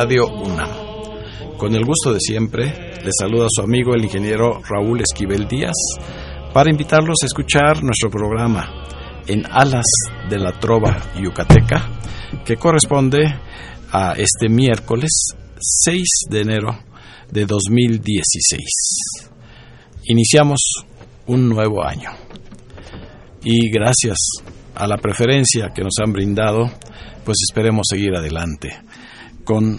Radio UNAM. Con el gusto de siempre, les saluda su amigo el ingeniero Raúl Esquivel Díaz para invitarlos a escuchar nuestro programa en Alas de la Trova Yucateca, que corresponde a este miércoles 6 de enero de 2016. Iniciamos un nuevo año y gracias a la preferencia que nos han brindado, pues esperemos seguir adelante con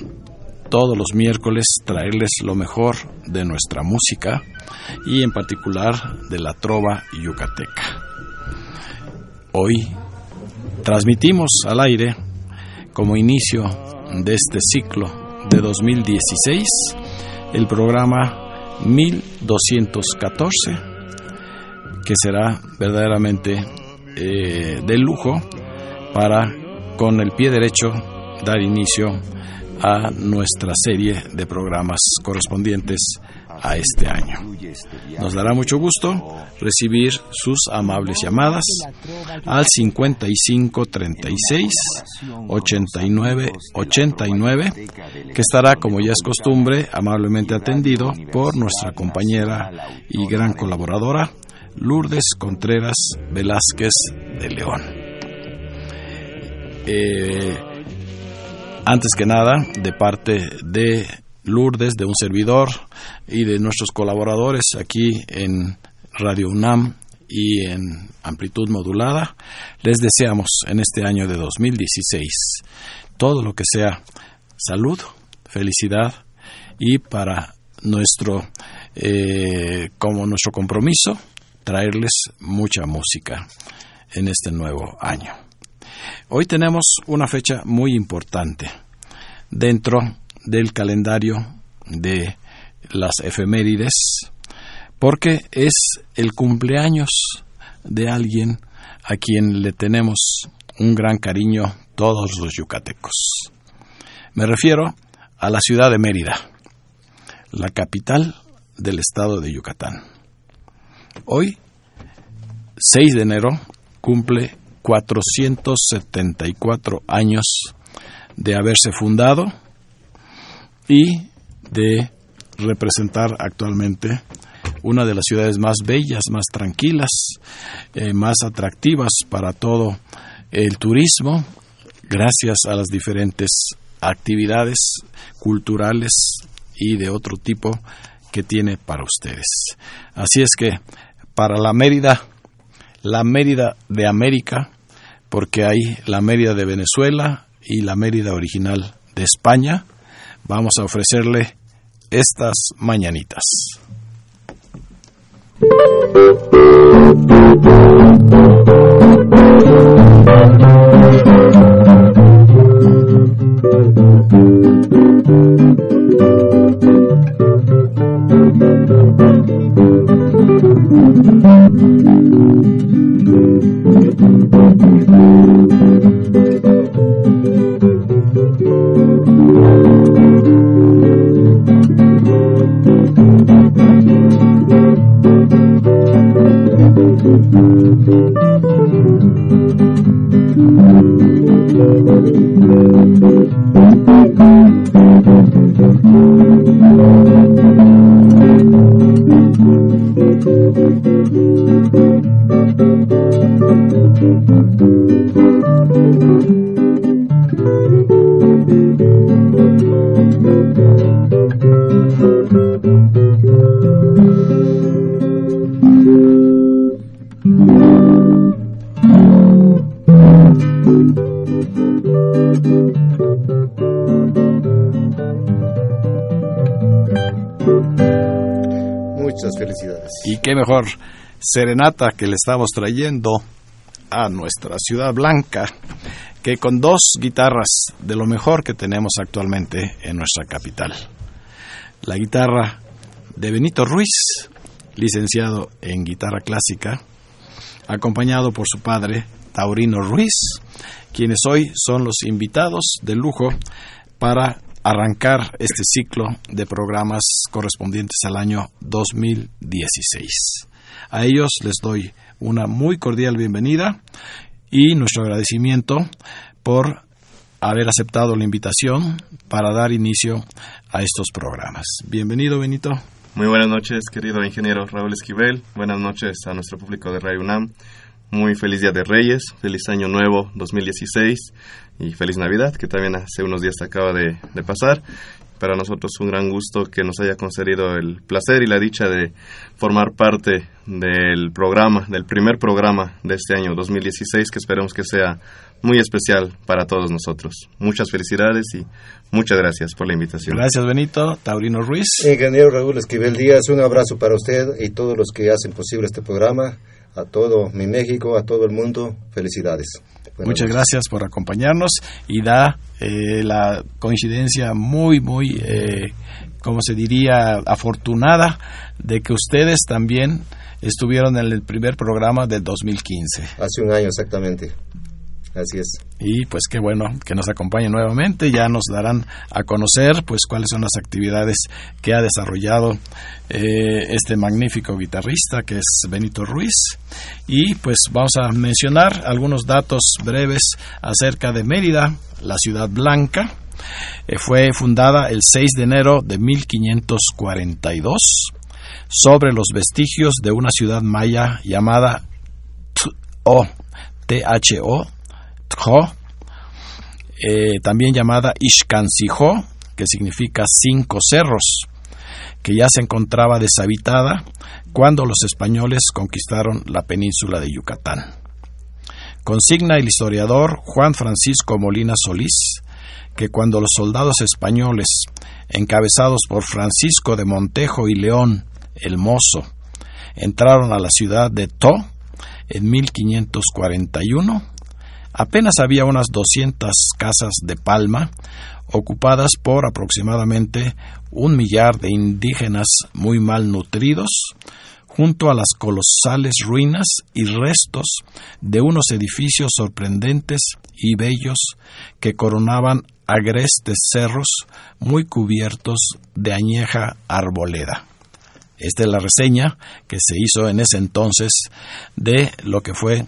todos los miércoles traerles lo mejor de nuestra música y en particular de la trova yucateca. Hoy transmitimos al aire como inicio de este ciclo de 2016 el programa 1214 que será verdaderamente eh, de lujo para con el pie derecho dar inicio a nuestra serie de programas correspondientes a este año. Nos dará mucho gusto recibir sus amables llamadas al 55 36 89 89 que estará como ya es costumbre amablemente atendido por nuestra compañera y gran colaboradora Lourdes Contreras Velázquez de León. Eh, antes que nada, de parte de Lourdes, de un servidor y de nuestros colaboradores aquí en Radio UNAM y en amplitud modulada, les deseamos en este año de 2016 todo lo que sea salud, felicidad y para nuestro, eh, como nuestro compromiso, traerles mucha música en este nuevo año. Hoy tenemos una fecha muy importante dentro del calendario de las efemérides porque es el cumpleaños de alguien a quien le tenemos un gran cariño todos los yucatecos. Me refiero a la ciudad de Mérida, la capital del estado de Yucatán. Hoy, 6 de enero, cumple 474 años de haberse fundado y de representar actualmente una de las ciudades más bellas, más tranquilas, eh, más atractivas para todo el turismo, gracias a las diferentes actividades culturales y de otro tipo que tiene para ustedes. Así es que para la Mérida, la Mérida de América, porque hay la Mérida de Venezuela y la Mérida original de España. Vamos a ofrecerle estas mañanitas. Serenata que le estamos trayendo a nuestra ciudad blanca que con dos guitarras de lo mejor que tenemos actualmente en nuestra capital. La guitarra de Benito Ruiz, licenciado en guitarra clásica, acompañado por su padre, Taurino Ruiz, quienes hoy son los invitados de lujo para arrancar este ciclo de programas correspondientes al año 2016. A ellos les doy una muy cordial bienvenida y nuestro agradecimiento por haber aceptado la invitación para dar inicio a estos programas. Bienvenido, Benito. Muy buenas noches, querido ingeniero Raúl Esquivel. Buenas noches a nuestro público de Radio UNAM. Muy feliz Día de Reyes, feliz Año Nuevo 2016 y feliz Navidad, que también hace unos días acaba de, de pasar para nosotros un gran gusto que nos haya concedido el placer y la dicha de formar parte del programa, del primer programa de este año 2016, que esperemos que sea muy especial para todos nosotros. Muchas felicidades y muchas gracias por la invitación. Gracias, Benito. Taurino Ruiz. Ingeniero Raúl Esquivel Díaz, un abrazo para usted y todos los que hacen posible este programa. A todo mi México, a todo el mundo, felicidades. Muchas gracias por acompañarnos y da eh, la coincidencia muy, muy, eh, como se diría, afortunada de que ustedes también estuvieron en el primer programa del 2015. Hace un año exactamente. Así es. Y pues qué bueno que nos acompañen nuevamente. Ya nos darán a conocer pues cuáles son las actividades que ha desarrollado eh, este magnífico guitarrista que es Benito Ruiz. Y pues vamos a mencionar algunos datos breves acerca de Mérida, la ciudad blanca. Eh, fue fundada el 6 de enero de 1542 sobre los vestigios de una ciudad maya llamada T-O, T-H-O, Eh, también llamada Ishkansijo, que significa cinco cerros, que ya se encontraba deshabitada cuando los españoles conquistaron la península de Yucatán. Consigna el historiador Juan Francisco Molina Solís que cuando los soldados españoles, encabezados por Francisco de Montejo y León, el Mozo, entraron a la ciudad de To en 1541, apenas había unas 200 casas de palma ocupadas por aproximadamente un millar de indígenas muy mal nutridos, junto a las colosales ruinas y restos de unos edificios sorprendentes y bellos que coronaban agrestes cerros muy cubiertos de añeja arboleda. Esta es la reseña que se hizo en ese entonces de lo que fue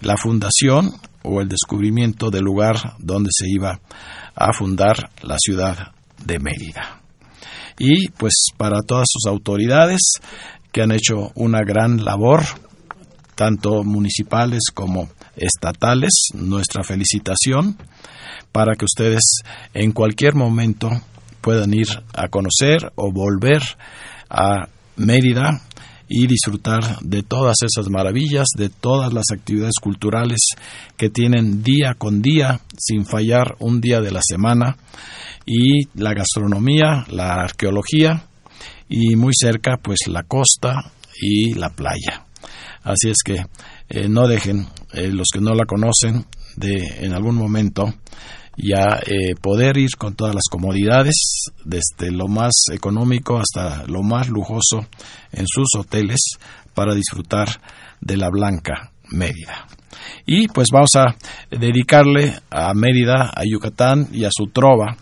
la fundación o el descubrimiento del lugar donde se iba a fundar la ciudad de Mérida. Y pues para todas sus autoridades que han hecho una gran labor, tanto municipales como estatales, nuestra felicitación para que ustedes en cualquier momento puedan ir a conocer o volver a Mérida y disfrutar de todas esas maravillas, de todas las actividades culturales que tienen día con día, sin fallar un día de la semana, y la gastronomía, la arqueología, y muy cerca pues la costa y la playa. Así es que eh, no dejen eh, los que no la conocen de en algún momento ya eh, poder ir con todas las comodidades, desde lo más económico hasta lo más lujoso en sus hoteles para disfrutar de la Blanca Mérida. Y pues vamos a dedicarle a Mérida, a Yucatán y a su trova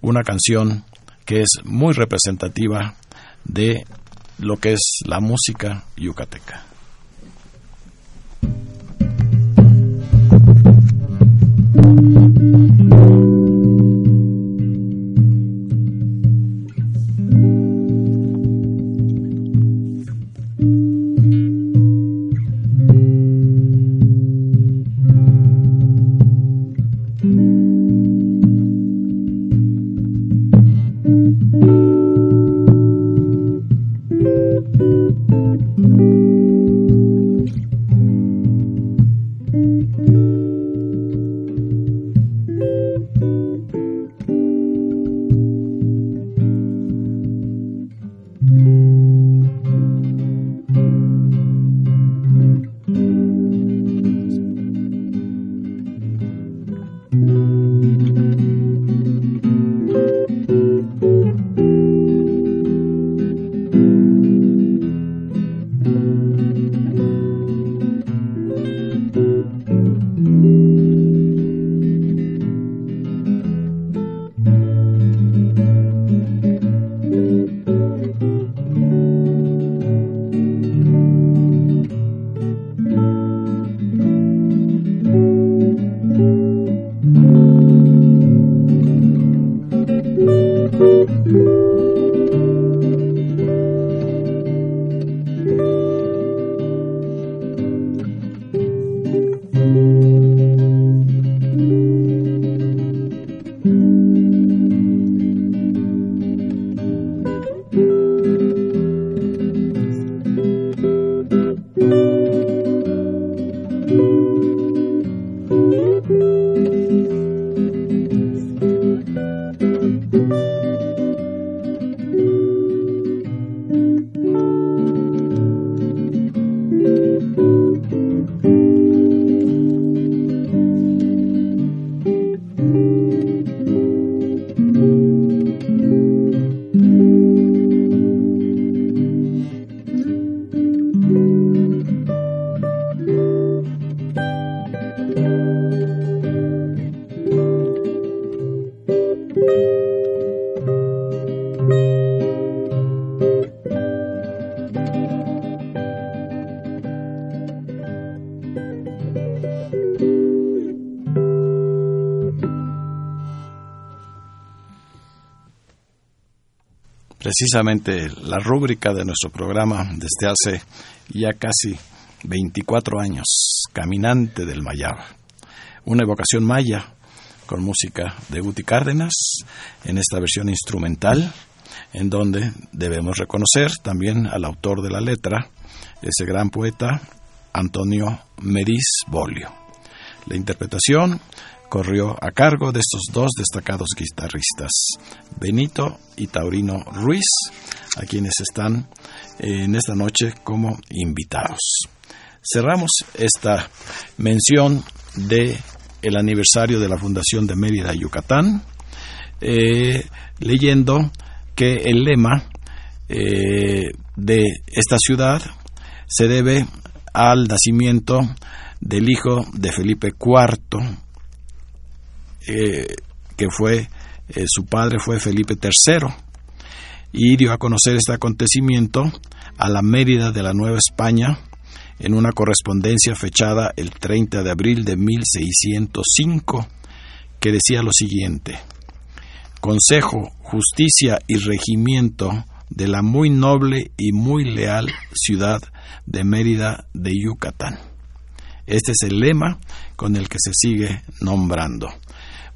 una canción que es muy representativa de lo que es la música yucateca. Precisamente la rúbrica de nuestro programa desde hace ya casi 24 años, Caminante del Mayaba, una evocación maya con música de Guti Cárdenas en esta versión instrumental, en donde debemos reconocer también al autor de la letra, ese gran poeta Antonio Meris Bolio. La interpretación corrió a cargo de estos dos destacados guitarristas, Benito y Taurino Ruiz, a quienes están en esta noche como invitados. Cerramos esta mención de el aniversario de la Fundación de Mérida, Yucatán, eh, leyendo que el lema eh, de esta ciudad se debe al nacimiento del hijo de Felipe IV, eh, que fue eh, su padre fue Felipe III y dio a conocer este acontecimiento a la Mérida de la Nueva España en una correspondencia fechada el 30 de abril de 1605 que decía lo siguiente. Consejo, justicia y regimiento de la muy noble y muy leal ciudad de Mérida de Yucatán. Este es el lema con el que se sigue nombrando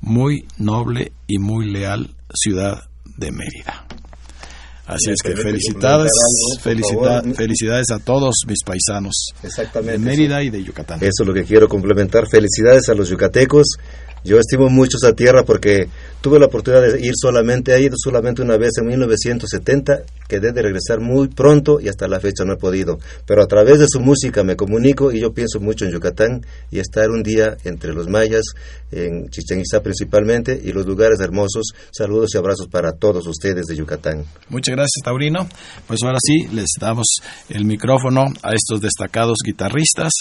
muy noble y muy leal ciudad de Mérida. Así es que felicidades, felicidades a todos mis paisanos de Mérida y de Yucatán. Eso es lo que quiero complementar. Felicidades a los yucatecos yo estimo mucho esa tierra porque tuve la oportunidad de ir solamente, he ido solamente una vez en 1970, quedé de regresar muy pronto y hasta la fecha no he podido. Pero a través de su música me comunico y yo pienso mucho en Yucatán y estar un día entre los mayas, en Chichen Itzá principalmente, y los lugares hermosos. Saludos y abrazos para todos ustedes de Yucatán. Muchas gracias, Taurino. Pues ahora sí, les damos el micrófono a estos destacados guitarristas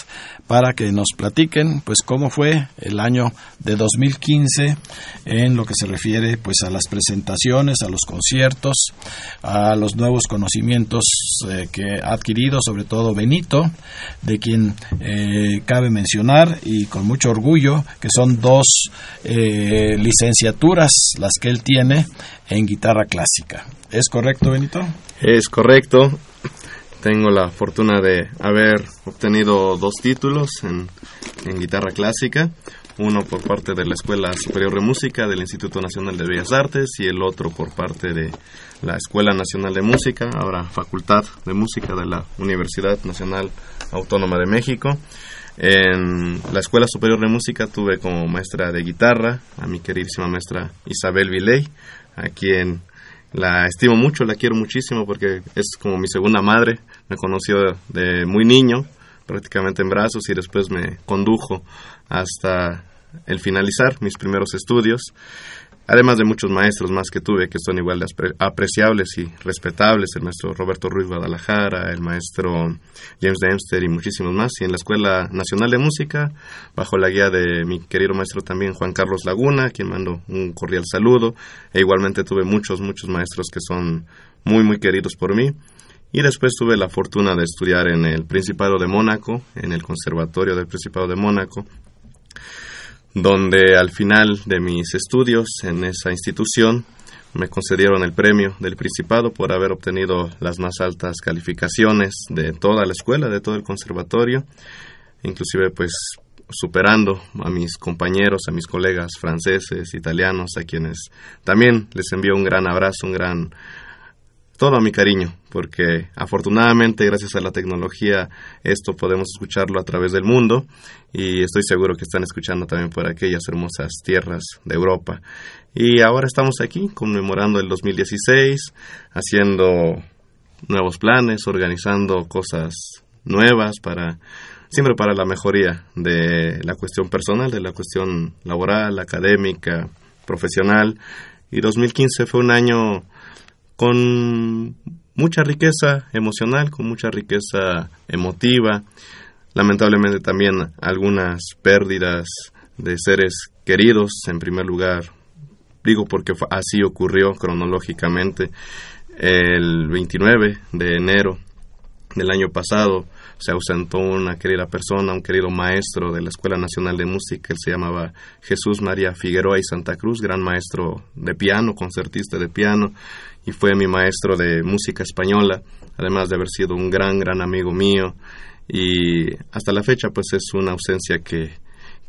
para que nos platiquen pues cómo fue el año de 2015 en lo que se refiere pues a las presentaciones, a los conciertos, a los nuevos conocimientos eh, que ha adquirido, sobre todo Benito, de quien eh, cabe mencionar y con mucho orgullo que son dos eh, licenciaturas las que él tiene en guitarra clásica. ¿Es correcto, Benito? Es correcto. Tengo la fortuna de haber obtenido dos títulos en, en guitarra clásica uno por parte de la Escuela Superior de Música del Instituto Nacional de Bellas Artes y el otro por parte de la Escuela Nacional de Música, ahora Facultad de Música de la Universidad Nacional Autónoma de México. En la Escuela Superior de Música tuve como maestra de guitarra a mi queridísima maestra Isabel Viley, a quien la estimo mucho, la quiero muchísimo porque es como mi segunda madre, me conoció de muy niño, prácticamente en brazos y después me condujo hasta el finalizar mis primeros estudios, además de muchos maestros más que tuve que son igual de apreciables y respetables, el maestro Roberto Ruiz Guadalajara, el maestro James Dempster y muchísimos más, y en la Escuela Nacional de Música, bajo la guía de mi querido maestro también Juan Carlos Laguna, quien mando un cordial saludo, e igualmente tuve muchos, muchos maestros que son muy, muy queridos por mí. Y después tuve la fortuna de estudiar en el Principado de Mónaco, en el Conservatorio del Principado de Mónaco, donde al final de mis estudios en esa institución me concedieron el premio del Principado por haber obtenido las más altas calificaciones de toda la escuela, de todo el conservatorio, inclusive pues superando a mis compañeros, a mis colegas franceses, italianos, a quienes también les envío un gran abrazo, un gran todo mi cariño, porque afortunadamente gracias a la tecnología esto podemos escucharlo a través del mundo y estoy seguro que están escuchando también por aquellas hermosas tierras de Europa. Y ahora estamos aquí conmemorando el 2016, haciendo nuevos planes, organizando cosas nuevas para siempre para la mejoría de la cuestión personal, de la cuestión laboral, académica, profesional. Y 2015 fue un año con mucha riqueza emocional, con mucha riqueza emotiva, lamentablemente también algunas pérdidas de seres queridos, en primer lugar, digo porque así ocurrió cronológicamente el 29 de enero del año pasado se ausentó una querida persona, un querido maestro de la Escuela Nacional de Música, él se llamaba Jesús María Figueroa y Santa Cruz, gran maestro de piano, concertista de piano, y fue mi maestro de música española, además de haber sido un gran, gran amigo mío, y hasta la fecha pues es una ausencia que,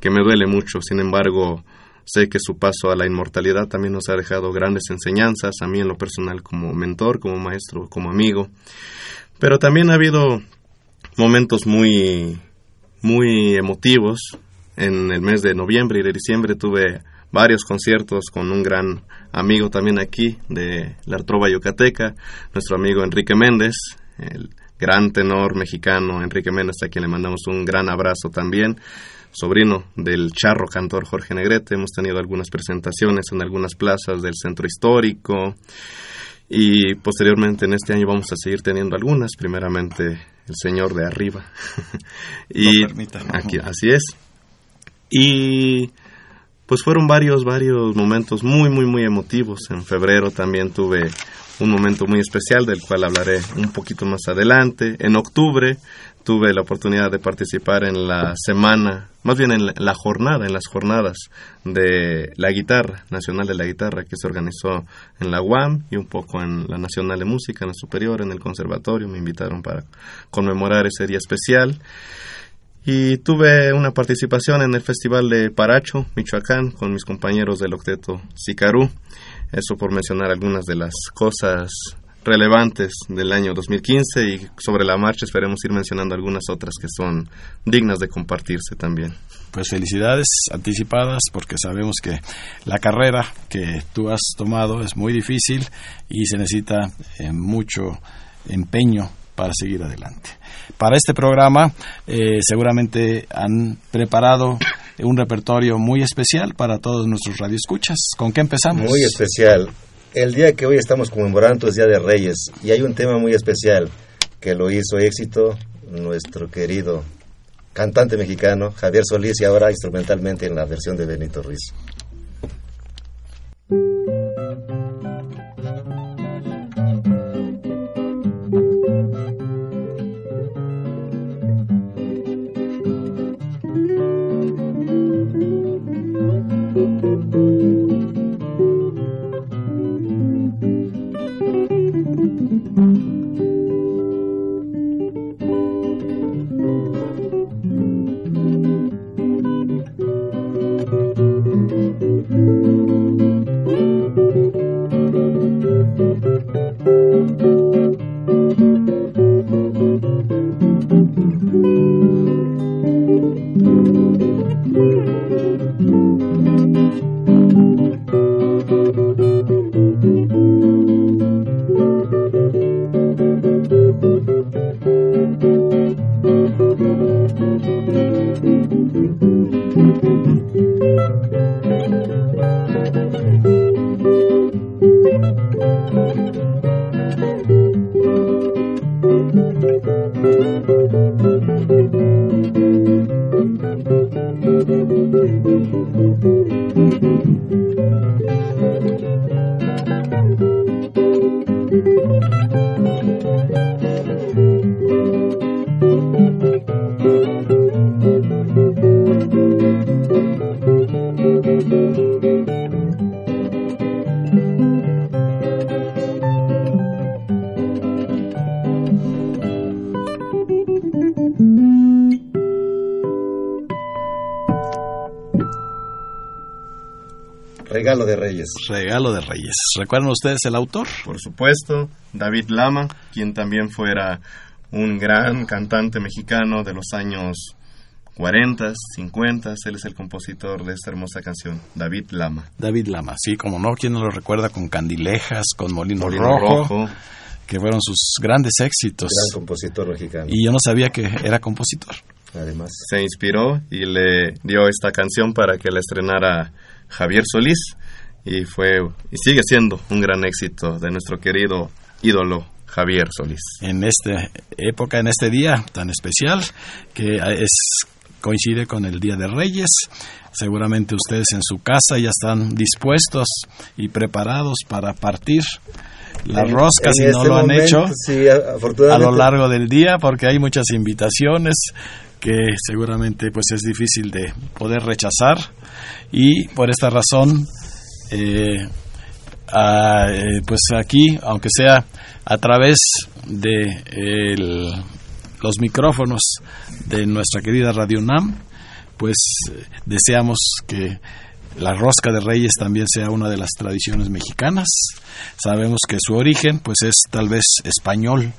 que me duele mucho, sin embargo, sé que su paso a la inmortalidad también nos ha dejado grandes enseñanzas, a mí en lo personal como mentor, como maestro, como amigo. Pero también ha habido momentos muy, muy emotivos. En el mes de noviembre y de diciembre tuve varios conciertos con un gran amigo también aquí de la Trova Yucateca, nuestro amigo Enrique Méndez, el gran tenor mexicano Enrique Méndez, a quien le mandamos un gran abrazo también, sobrino del charro cantor Jorge Negrete. Hemos tenido algunas presentaciones en algunas plazas del centro histórico y posteriormente en este año vamos a seguir teniendo algunas, primeramente el Señor de arriba. y aquí, así es. Y pues fueron varios, varios momentos muy, muy, muy emotivos. En febrero también tuve un momento muy especial del cual hablaré un poquito más adelante. En octubre tuve la oportunidad de participar en la semana, más bien en la, jornada, en las jornadas de la guitarra, Nacional de la Guitarra, que se organizó en la UAM y un poco en la Nacional de Música, en la Superior, en el Conservatorio. Me invitaron para conmemorar ese día especial. Y tuve una participación en el Festival de Paracho, Michoacán, con mis compañeros del octeto Sicarú. Eso por mencionar algunas de las cosas relevantes del año 2015 y sobre la marcha esperemos ir mencionando algunas otras que son dignas de compartirse también. Pues felicidades anticipadas porque sabemos que la carrera que tú has tomado es muy difícil y se necesita eh, mucho empeño para seguir adelante. Para este programa eh, seguramente han preparado un repertorio muy especial para todos nuestros radioescuchas. ¿Con qué empezamos? Muy especial el día que hoy estamos conmemorando es Día de Reyes y hay un tema muy especial que lo hizo éxito nuestro querido cantante mexicano Javier Solís y ahora instrumentalmente en la versión de Benito Ruiz. ¿Recuerdan ustedes el autor? Por supuesto, David Lama, quien también fuera un gran cantante mexicano de los años 40, 50. Él es el compositor de esta hermosa canción, David Lama. David Lama, sí, como no, ¿quién no lo recuerda con Candilejas, con Molino, Molino Rojo, Rojo. que fueron sus grandes éxitos. Gran compositor mexicano. Y yo no sabía que era compositor. Además, Se inspiró y le dio esta canción para que la estrenara Javier Solís y fue y sigue siendo un gran éxito de nuestro querido ídolo Javier Solís. en esta época, en este día tan especial, que es coincide con el Día de Reyes. Seguramente ustedes en su casa ya están dispuestos y preparados para partir la en- rosca en si no este lo han momento, hecho Sí, a- lo largo del día porque hay muchas invitaciones que seguramente pues es difícil de poder rechazar y por esta razón eh, eh, pues aquí aunque sea a través de los micrófonos de nuestra querida Radio UNAM pues eh, deseamos que la rosca de reyes también sea una de las tradiciones mexicanas. Sabemos que su origen pues es tal vez español,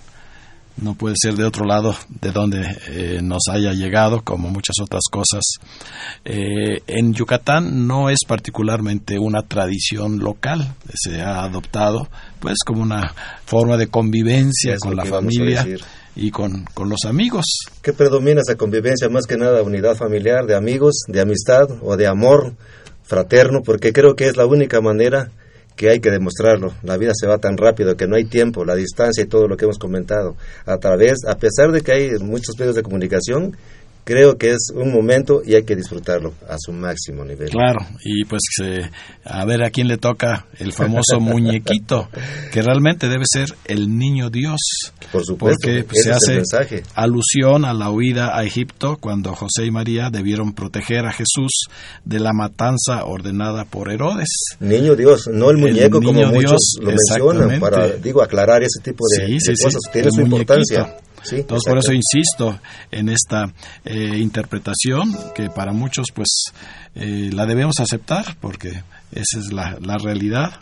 no puede ser de otro lado de donde eh, nos haya llegado, como muchas otras cosas. Eh, en Yucatán no es particularmente una tradición local, se ha adoptado pues como una forma de convivencia Es con la familia y con, con los amigos. ¿Qué predomina esa convivencia? Más que nada unidad familiar, de amigos, de amistad o de amor fraterno, porque creo que es la única manera que hay que demostrarlo. La vida se va tan rápido que no hay tiempo, la distancia y todo lo que hemos comentado. A través, a pesar de que hay muchos medios de comunicación, creo que es un momento y hay que disfrutarlo a su máximo nivel. Claro, y pues eh, a ver a quién le toca el famoso muñequito, que realmente debe ser el niño Dios, Por supuesto, porque pues, se hace alusión a la huida a Egipto cuando José y María debieron proteger a Jesús de la matanza ordenada por Herodes. Niño Dios, no el muñeco como muchos Dios, lo mencionan, para, digo, aclarar ese tipo de, Sí, de sí, sí, cosas. Tiene el su muñequito. importancia. Sí, Entonces por eso insisto en esta eh, interpretación que para muchos pues eh, la debemos aceptar porque esa es la, la realidad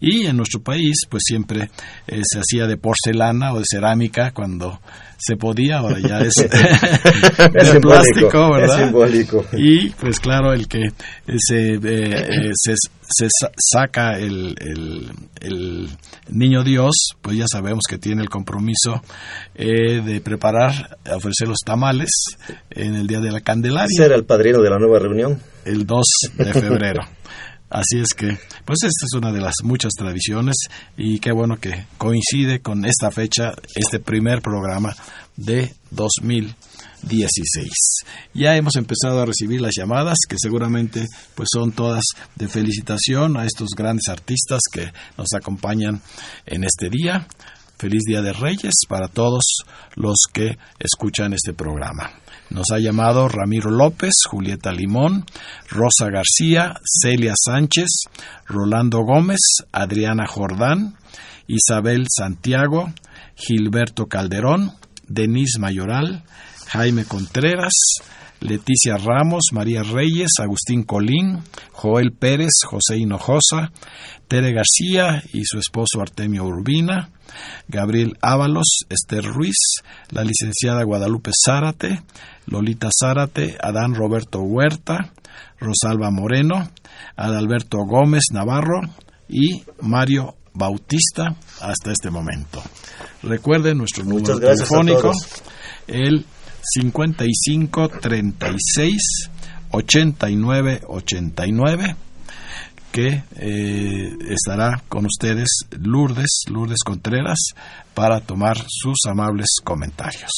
y en nuestro país pues siempre eh, se hacía de porcelana o de cerámica cuando se podía ahora ya es Es de plástico verdad Es simbólico. y pues claro, el que se, eh, eh, se, se sa- saca el, el- el niño Dios, pues ya sabemos que tiene el compromiso eh, de preparar, ofrecer los tamales en el día de la Candelaria, Ser el padrino de la nueva reunión. el 2 de febrero. Así es que, pues esta es una de las muchas tradiciones y qué bueno que coincide con esta fecha, este primer programa de 2016. Ya hemos empezado a recibir las llamadas que seguramente pues son todas de felicitación a estos grandes artistas que nos acompañan en este día. Feliz Día de Reyes para todos los que escuchan este programa. Nos ha llamado Ramiro López, Julieta Limón, Rosa García, Celia Sánchez, Rolando Gómez, Adriana Jordán, Isabel Santiago, Gilberto Calderón, Denise Mayoral, Jaime Contreras, Leticia Ramos, María Reyes, Agustín Colín, Joel Pérez, José Hinojosa, Tere García y su esposo Artemio Urbina, Gabriel Ábalos, Esther Ruiz, la licenciada Guadalupe Zárate, Lolita Zárate, Adán Roberto Huerta, Rosalba Moreno, Adalberto Gómez Navarro y Mario Bautista hasta este momento. Recuerden nuestro número telefónico, el 55 36 89 89 que eh, estará con ustedes Lourdes, Lourdes Contreras, para tomar sus amables comentarios.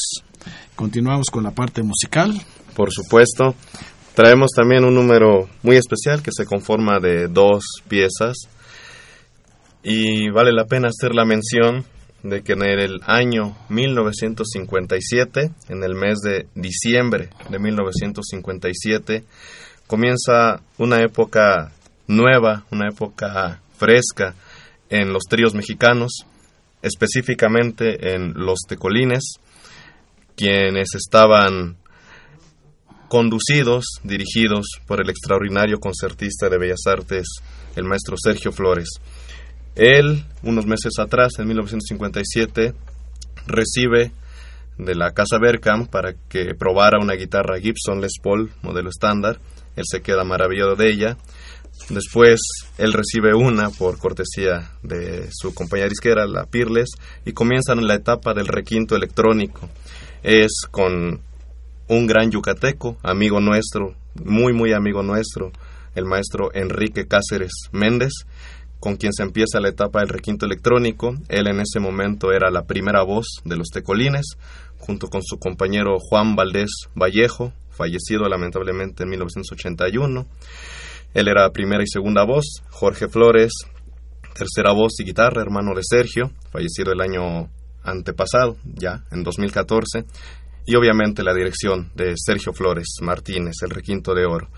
Continuamos con la parte musical. Por supuesto, traemos también un número muy especial que se conforma de dos piezas. Y vale la pena hacer la mención de que en el año 1957, en el mes de diciembre de 1957, comienza una época nueva, una época fresca en los tríos mexicanos, específicamente en los tecolines, quienes estaban conducidos, dirigidos por el extraordinario concertista de Bellas Artes, el maestro Sergio Flores. Él, unos meses atrás, en 1957, recibe de la casa Berkham para que probara una guitarra Gibson Les Paul, modelo estándar. Él se queda maravillado de ella. Después él recibe una por cortesía de su compañera disquera, la Peerless, y comienzan la etapa del requinto electrónico. Es con un gran yucateco, amigo nuestro, muy muy amigo nuestro, el maestro Enrique Cáceres Méndez, con quien se empieza la etapa del requinto electrónico. Él en ese momento era la primera voz de los Tecolines, junto con su compañero Juan Valdés Vallejo, fallecido lamentablemente en 1981. Él era primera y segunda voz, Jorge Flores, tercera voz y guitarra, hermano de Sergio, fallecido el año antepasado, ya en 2014, y obviamente la dirección de Sergio Flores Martínez, el requinto de oro.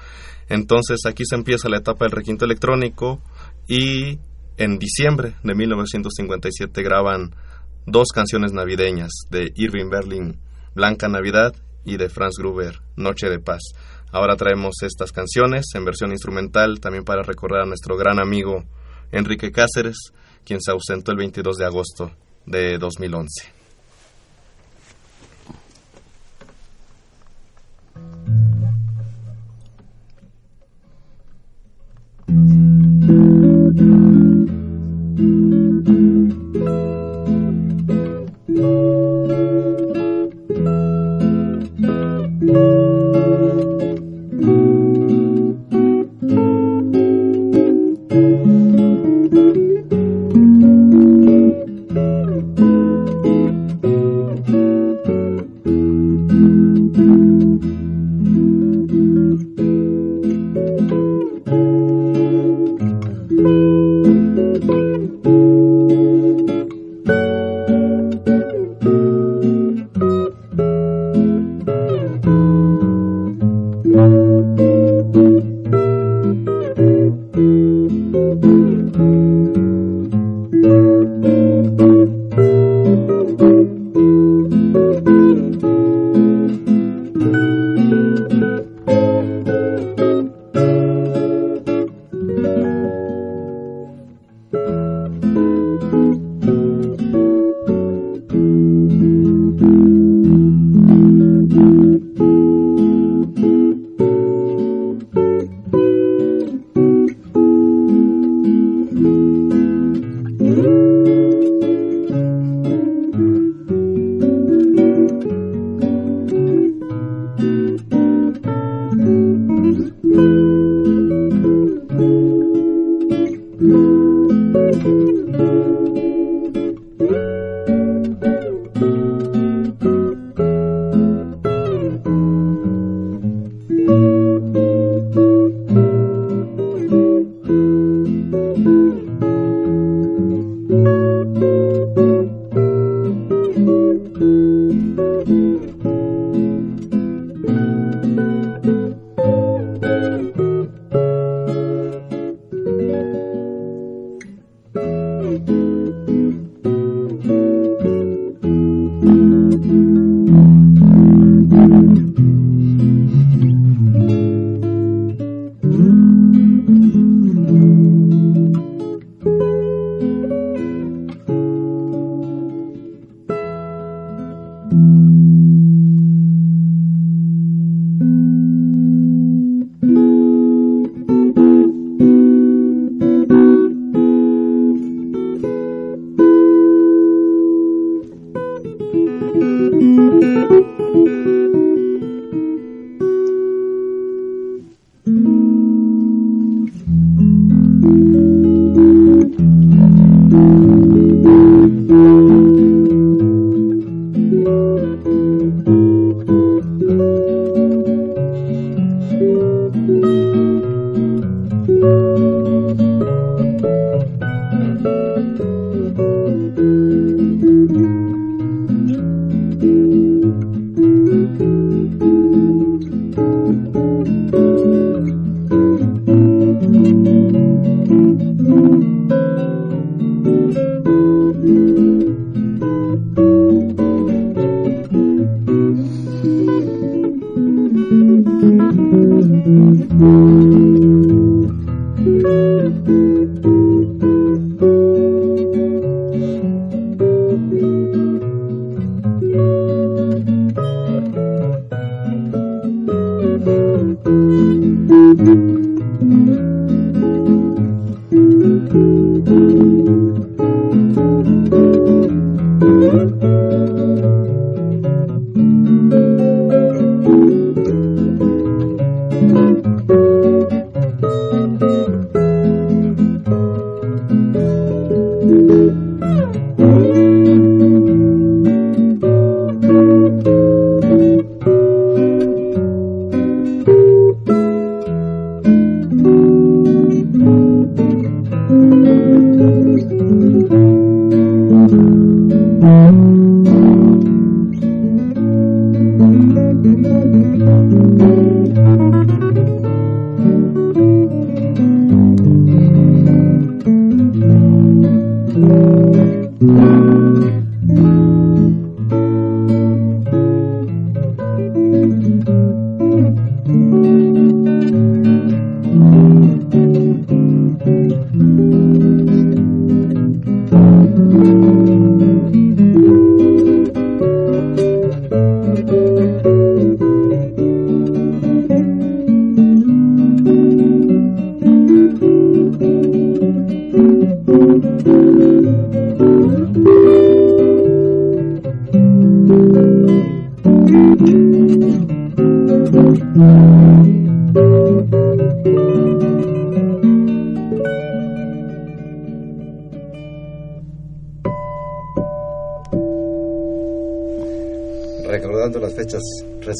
Entonces aquí se empieza la etapa del requinto electrónico y en diciembre de 1957 graban dos canciones navideñas de Irving Berlin, Blanca Navidad y de Franz Gruber, Noche de Paz. Ahora traemos estas canciones en versión instrumental también para recordar a nuestro gran amigo Enrique Cáceres, quien se ausentó el 22 de agosto de 2011.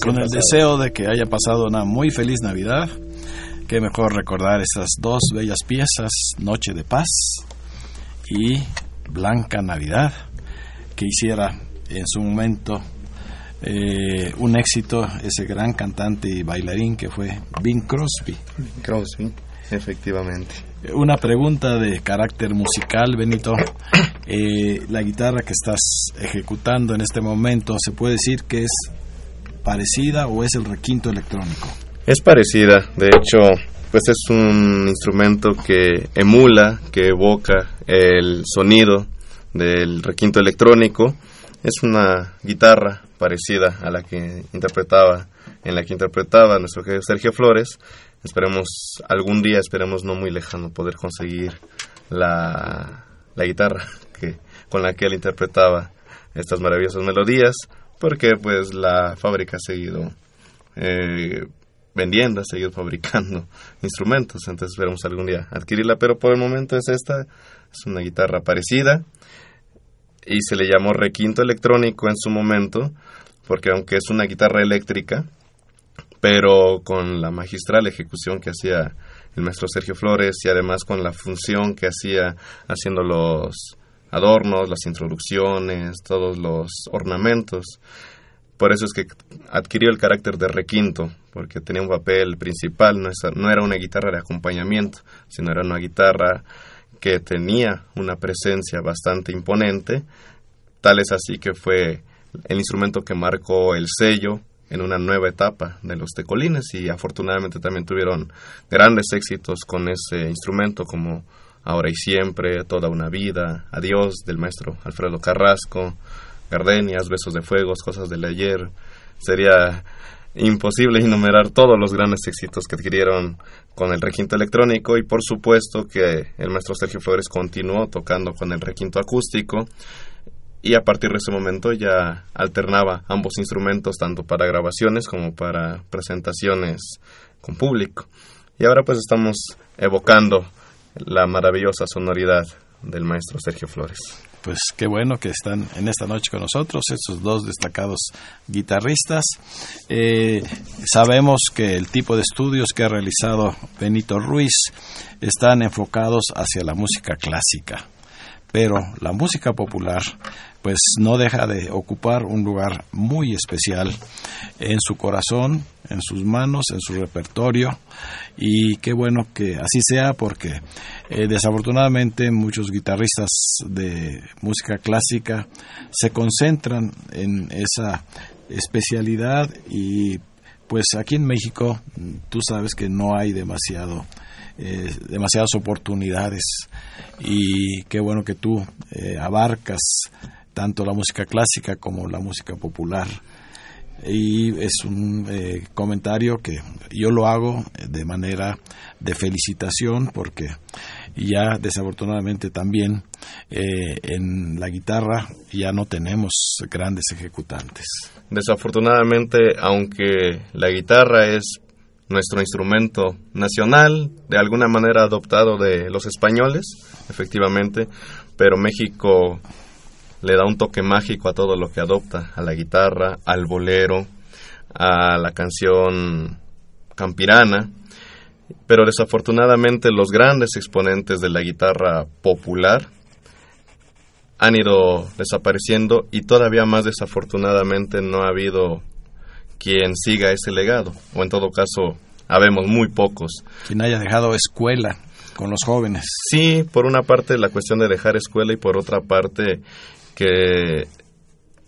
Con el deseo de que haya pasado una muy feliz Navidad, qué mejor recordar estas dos bellas piezas, Noche de Paz y Blanca Navidad, que hiciera en su momento eh, un éxito ese gran cantante y bailarín que fue Bing Crosby. Crosby, efectivamente. Una pregunta de carácter musical, Benito. Eh, la guitarra que estás ejecutando en este momento, ¿se puede decir que es parecida o es el requinto electrónico? Es parecida, de hecho, pues es un instrumento que emula, que evoca el sonido del requinto electrónico. Es una guitarra parecida a la que interpretaba, en la que interpretaba nuestro querido Sergio Flores. Esperemos algún día, esperemos no muy lejano, poder conseguir la, guitarra que, con la que él interpretaba estas maravillosas melodías, porque pues la fábrica ha seguido eh, vendiendo, ha seguido fabricando instrumentos, entonces esperemos algún día adquirirla, pero por el momento es esta, es una guitarra parecida y se le llamó requinto electrónico en su momento, porque aunque es una guitarra eléctrica, pero con la magistral ejecución que hacía el maestro Sergio Flores y además con la función que hacía haciendo los adornos, las introducciones, todos los ornamentos. Por eso es que adquirió el carácter de requinto, porque tenía un papel principal, no, era una guitarra de acompañamiento, sino era una guitarra que tenía una presencia bastante imponente, tal es así que fue el instrumento que marcó el sello en una nueva etapa de los tecolines y afortunadamente también tuvieron grandes éxitos con ese instrumento como Ahora y Siempre, Toda una Vida, Adiós del maestro Alfredo Carrasco, Gardenias, Besos de Fuegos, Cosas del Ayer. Sería imposible enumerar todos los grandes éxitos que adquirieron con el requinto electrónico y por supuesto que el maestro Sergio Flores continuó tocando con el requinto acústico y a partir de ese momento ya alternaba ambos instrumentos tanto para grabaciones como para presentaciones con público. Y ahora pues estamos evocando la maravillosa sonoridad del maestro Sergio Flores. Pues qué bueno que están en esta noche con nosotros estos dos destacados guitarristas. Eh, sabemos que el tipo de estudios que ha realizado Benito Ruiz están enfocados hacia la música clásica, pero la música popular pues no deja de ocupar un lugar muy especial en su corazón, en sus manos, en su repertorio. Y qué bueno que así sea porque eh, desafortunadamente muchos guitarristas de música clásica se concentran en esa especialidad y pues aquí en México tú sabes que no hay demasiado eh, demasiadas oportunidades y qué bueno que tú eh, abarcas tanto la música clásica como la música popular y es un eh, comentario que yo lo hago de manera de felicitación porque ya desafortunadamente también en la guitarra ya no tenemos grandes ejecutantes. Desafortunadamente, aunque la guitarra es nuestro instrumento nacional, de alguna manera adoptado de los españoles, efectivamente, pero México le da un toque mágico a todo lo que adopta, a la guitarra, al bolero, a la canción campirana, pero desafortunadamente los grandes exponentes de la guitarra popular han ido desapareciendo y todavía más desafortunadamente no ha habido quien siga ese legado, o en todo caso, habemos muy pocos. Quien haya dejado escuela con los jóvenes. Sí, por una parte la cuestión de dejar escuela y por otra parte que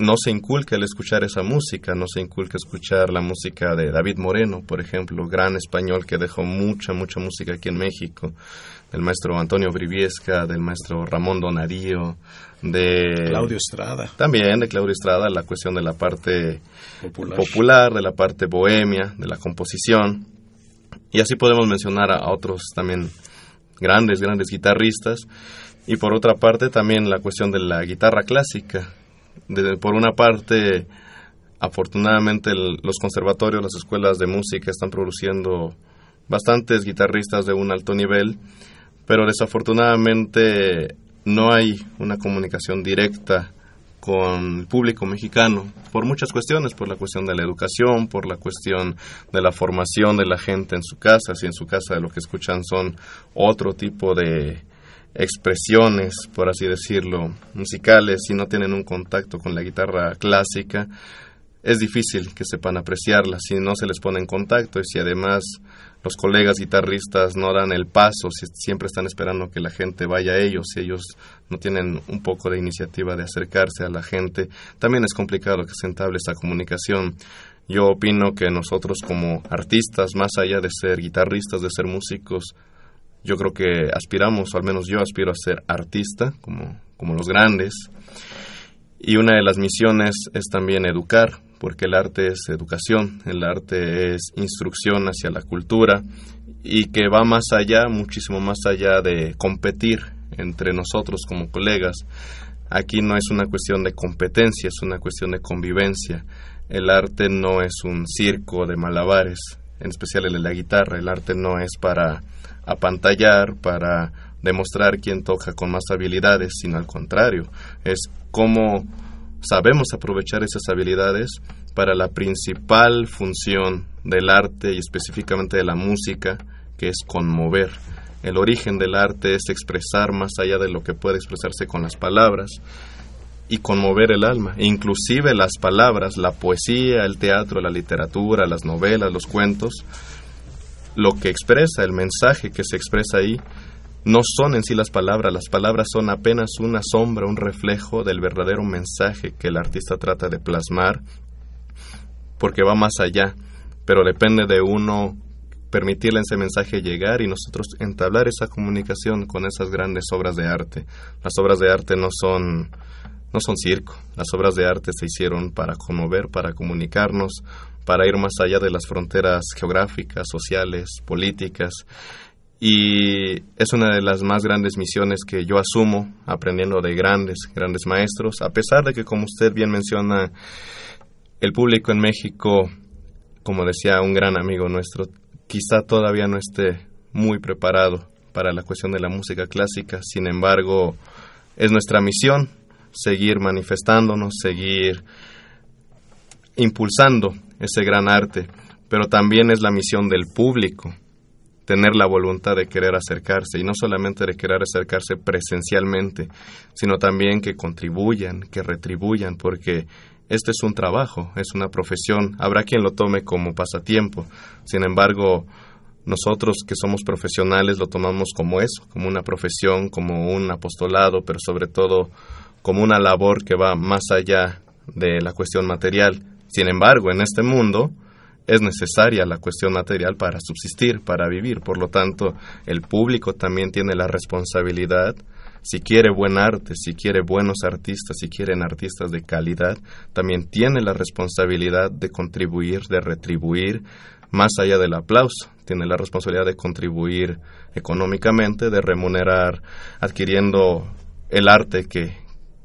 no se inculca el escuchar esa música, no se inculca escuchar la música de David Moreno, por ejemplo, gran español que dejó mucha, mucha música aquí en México, del maestro Antonio Briviesca, del maestro Ramón Donarío, de... Claudio Estrada. También de Claudio Estrada, la cuestión de la parte Popular. popular, de la parte bohemia, de la composición. Y así podemos mencionar a otros también grandes, grandes guitarristas. Y por otra parte también la cuestión de la guitarra clásica. De- por una parte, afortunadamente los conservatorios, las escuelas de música están produciendo bastantes guitarristas de un alto nivel, pero desafortunadamente no hay una comunicación directa con el público mexicano por muchas cuestiones, por la cuestión de la educación, por la cuestión de la formación de la gente en su casa, si en su casa lo que escuchan son otro tipo de expresiones, por así decirlo, musicales, si no tienen un contacto con la guitarra clásica, es difícil que sepan apreciarla si no se les pone en contacto y si además los colegas guitarristas no dan el paso, si siempre están esperando que la gente vaya a ellos, si ellos no tienen un poco de iniciativa de acercarse a la gente, también es complicado que se entable esta comunicación. Yo opino que nosotros como artistas, más allá de ser guitarristas, de ser músicos, yo creo que aspiramos, al menos yo aspiro a ser artista, como, como los grandes, y una de las misiones es también educar, porque el arte es educación, el arte es instrucción hacia la cultura y que va más allá, muchísimo más allá de competir entre nosotros como colegas. Aquí no es una cuestión de competencia, es una cuestión de convivencia. El arte no es un circo de malabares, en especial el de la guitarra. El arte no es para apantallar, para demostrar quién toca con más habilidades, sino al contrario, es cómo sabemos aprovechar esas habilidades para la principal función del arte y específicamente de la música, que es conmover. El origen del arte es expresar más allá de lo que puede expresarse con las palabras y conmover el alma. Inclusive las palabras, la poesía, el teatro, la literatura, las novelas, los cuentos, lo que expresa, el mensaje que se expresa ahí, no son en sí las palabras, las palabras son apenas una sombra, un reflejo del verdadero mensaje que el artista trata de plasmar, porque va más allá, pero depende de uno permitirle ese mensaje llegar y nosotros entablar esa comunicación con esas grandes obras de arte. Las obras de arte no son no son circo, las obras de arte se hicieron para conmover, para comunicarnos, para ir más allá de las fronteras geográficas, sociales, políticas. Y es una de las más grandes misiones que yo asumo aprendiendo de grandes, grandes maestros, a pesar de que, como usted bien menciona, el público en México, como decía un gran amigo nuestro, quizá todavía no esté muy preparado para la cuestión de la música clásica, sin embargo, es nuestra misión seguir manifestándonos, seguir impulsando ese gran arte, pero también es la misión del público tener la voluntad de querer acercarse y no solamente de querer acercarse presencialmente, sino también que contribuyan, que retribuyan, porque este es un trabajo, es una profesión, habrá quien lo tome como pasatiempo, sin embargo, nosotros que somos profesionales lo tomamos como eso, como una profesión, como un apostolado, pero sobre todo como una labor que va más allá de la cuestión material. Sin embargo, en este mundo, es necesaria la cuestión material para subsistir, para vivir. Por lo tanto, el público también tiene la responsabilidad, si quiere buen arte, si quiere buenos artistas, si quieren artistas de calidad, también tiene la responsabilidad de contribuir, de retribuir, más allá del aplauso. Tiene la responsabilidad de contribuir económicamente, de remunerar adquiriendo el arte que,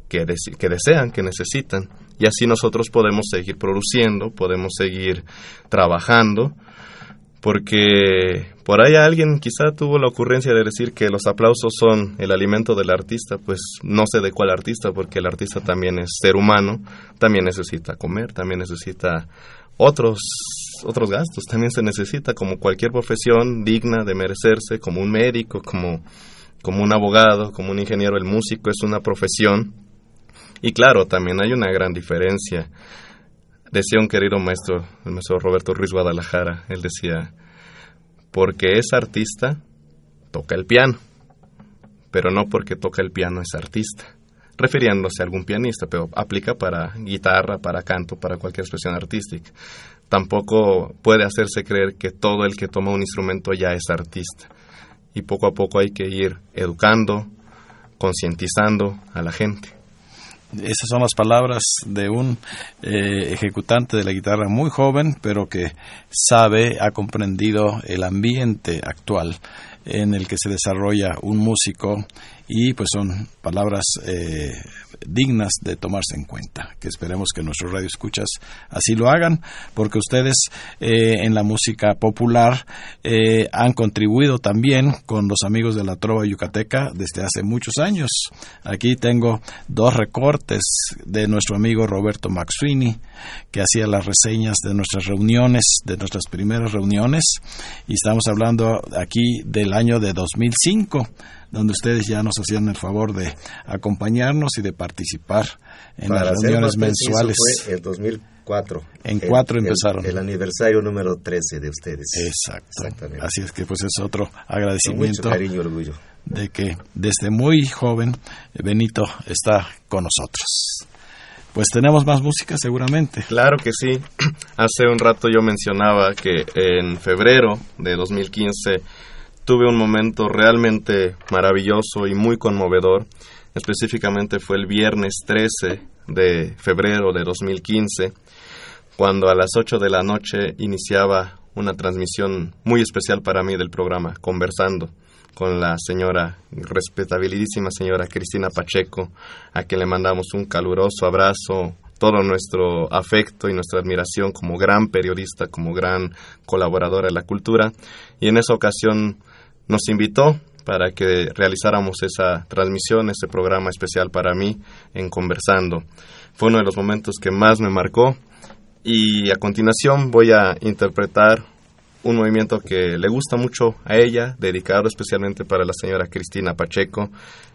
que, que desean, que necesitan y así nosotros podemos seguir produciendo, podemos seguir trabajando, porque por ahí alguien quizá tuvo la ocurrencia de decir que los aplausos son el alimento del artista, pues no sé de cuál artista, porque el artista también es ser humano, también necesita comer, también necesita otros otros gastos, también se necesita como cualquier profesión digna de merecerse, como un médico, como como un abogado, como un ingeniero, el músico es una profesión y claro, también hay una gran diferencia. Decía un querido maestro, el maestro Roberto Ruiz Guadalajara, él decía, porque es artista, toca el piano, pero no porque toca el piano es artista, refiriéndose a algún pianista, pero aplica para guitarra, para canto, para cualquier expresión artística. Tampoco puede hacerse creer que todo el que toma un instrumento ya es artista. Y poco a poco hay que ir educando, concientizando a la gente. Esas son las palabras de un eh, ejecutante de la guitarra muy joven, pero que sabe, ha comprendido el ambiente actual en el que se desarrolla un músico y pues son palabras eh, dignas de tomarse en cuenta, que esperemos que nuestros radioescuchas así lo hagan, porque ustedes eh, en la música popular eh, han contribuido también con los amigos de la Trova Yucateca desde hace muchos años. Aquí tengo dos recortes de nuestro amigo Roberto Maxwini, que hacía las reseñas de nuestras reuniones, de nuestras primeras reuniones, y estamos hablando aquí del año de 2005 donde ustedes ya nos hacían el favor de acompañarnos y de participar en las reuniones mensuales. Fue el 2004. En cuatro empezaron. El, aniversario número 13 de ustedes. Exacto. Así es que pues es otro agradecimiento. Con mucho cariño y orgullo. De que desde muy joven Benito está con nosotros. Pues tenemos más música seguramente. Claro que sí. Hace un rato yo mencionaba que en febrero de 2015 tuve un momento realmente maravilloso y muy conmovedor. Específicamente fue el viernes 13 de febrero de 2015, cuando a las 8 de la noche iniciaba una transmisión muy especial para mí del programa, conversando con la señora, respetabilísima señora Cristina Pacheco, a quien le mandamos un caluroso abrazo, todo nuestro afecto y nuestra admiración como gran periodista, como gran colaboradora de la cultura. Y en esa ocasión nos invitó para que realizáramos esa transmisión, ese programa especial para mí en Conversando. Fue uno de los momentos que más me marcó y a continuación voy a interpretar un movimiento que le gusta mucho a ella, dedicado especialmente para la señora Cristina Pacheco,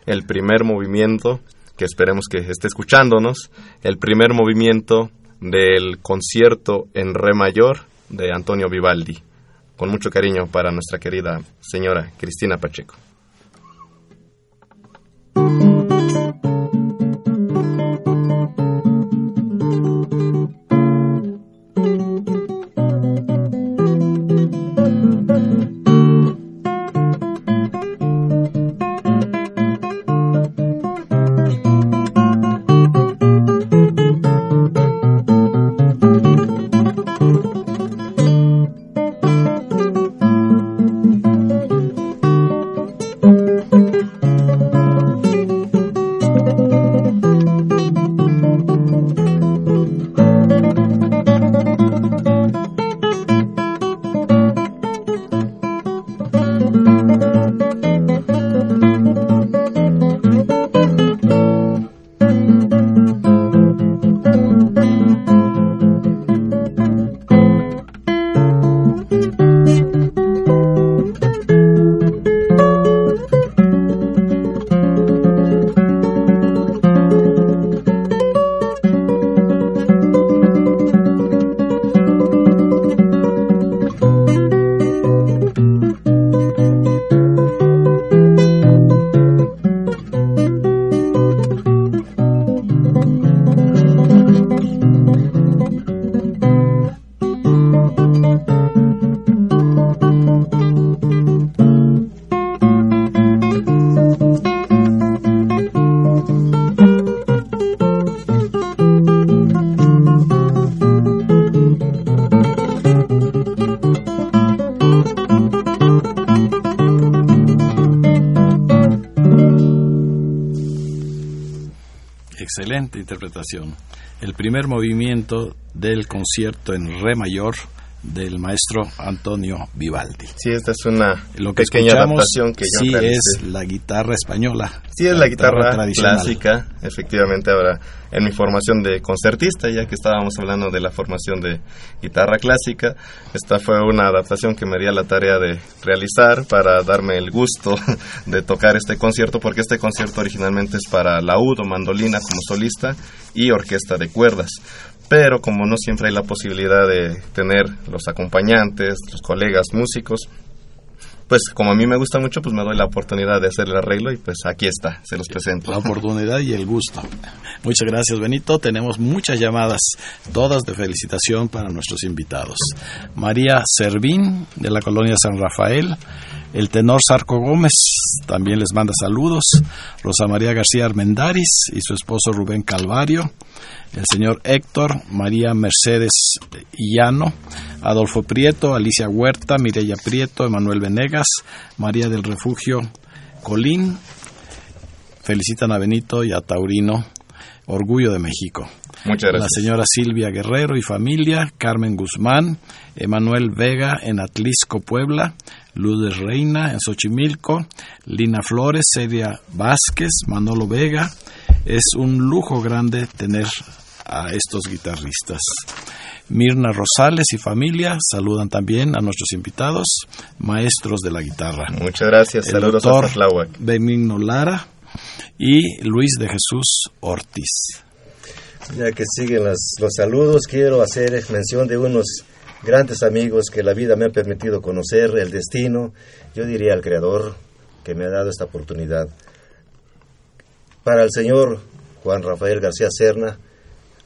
el primer movimiento, que esperemos que esté escuchándonos, el primer movimiento del concierto en re mayor de Antonio Vivaldi con mucho cariño para nuestra querida señora Cristina Pacheco. Interpretación. El primer movimiento del concierto en re mayor del maestro Antonio Vivaldi. Sí, esta es una Lo que pequeña adaptación que yo Sí, es la guitarra española. Sí, es la, guitarra, clásica, efectivamente. Ahora, en mi formación de concertista, ya que estábamos hablando de la formación de guitarra clásica, esta fue una adaptación que me di la tarea de realizar para darme el gusto de tocar este concierto, porque este concierto originalmente es para laúd o mandolina como solista y orquesta de cuerdas pero como no siempre hay la posibilidad de tener los acompañantes, los colegas músicos, pues como a mí me gusta mucho, pues me doy la oportunidad de hacer el arreglo y pues aquí está, se los presento. La oportunidad y el gusto. Muchas gracias, Benito. Tenemos muchas llamadas, todas de felicitación para nuestros invitados. María Servín, de la colonia San Rafael. El tenor Sarco Gómez también les manda saludos. Rosa María García Armendaris y su esposo Rubén Calvario el señor Héctor, María Mercedes Llano, Adolfo Prieto, Alicia Huerta, Mireya Prieto, Emanuel Venegas, María del Refugio Colín, felicitan a Benito y a Taurino, Orgullo de México. Muchas gracias. La señora Silvia Guerrero y familia, Carmen Guzmán, Emanuel Vega en Atlisco, Puebla, Lourdes Reina en Xochimilco, Lina Flores, Celia Vázquez, Manolo Vega. Es un lujo grande tener a estos guitarristas. Mirna Rosales y familia saludan también a nuestros invitados, maestros de la guitarra. Muchas gracias, El saludos doctor. Benigno Lara y Luis de Jesús Ortiz. Ya que siguen las- los saludos, quiero hacer mención de unos grandes amigos que la vida me ha permitido conocer, el destino, yo diría al Creador que me ha dado esta oportunidad. Para el señor Juan Rafael García Serna,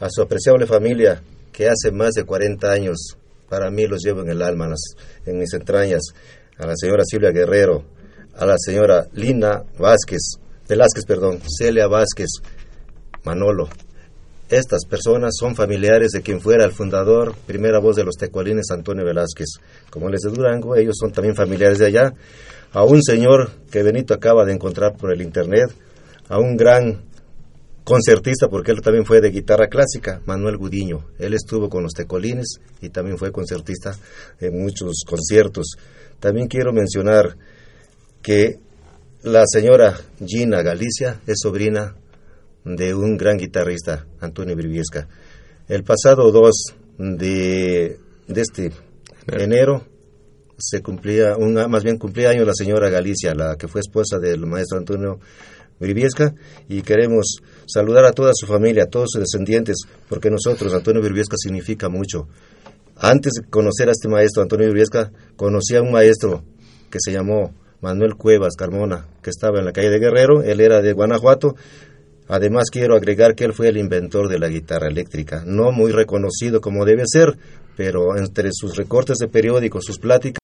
a su apreciable familia que hace más de 40 años, para mí los llevo en el alma, en, en mis entrañas, a la señora Silvia Guerrero, a la señora Lina Vázquez, Velázquez, perdón, Celia Vázquez, Manolo, estas personas son familiares de quien fuera el fundador, primera voz de los tecualines, Antonio Velázquez. Como les de Durango, ellos son también familiares de allá. A un señor que Benito acaba de encontrar por el internet, a un gran concertista, porque él también fue de guitarra clásica, Manuel Gudiño. Él estuvo con los tecolines y también fue concertista en muchos conciertos. También quiero mencionar que la señora Gina Galicia es sobrina de un gran guitarrista, Antonio Briviesca. El pasado 2 de, de este enero se cumplía, un, más bien cumplía años la señora Galicia, la que fue esposa del maestro Antonio Briviesca, y queremos saludar a toda su familia, a todos sus descendientes, porque nosotros, Antonio Briviesca significa mucho. Antes de conocer a este maestro, Antonio Briviesca, conocí a un maestro que se llamó Manuel Cuevas Carmona, que estaba en la calle de Guerrero, él era de Guanajuato, Además, quiero agregar que él fue el inventor de la guitarra eléctrica, no muy reconocido como debe ser, pero entre sus recortes de periódicos, sus pláticas,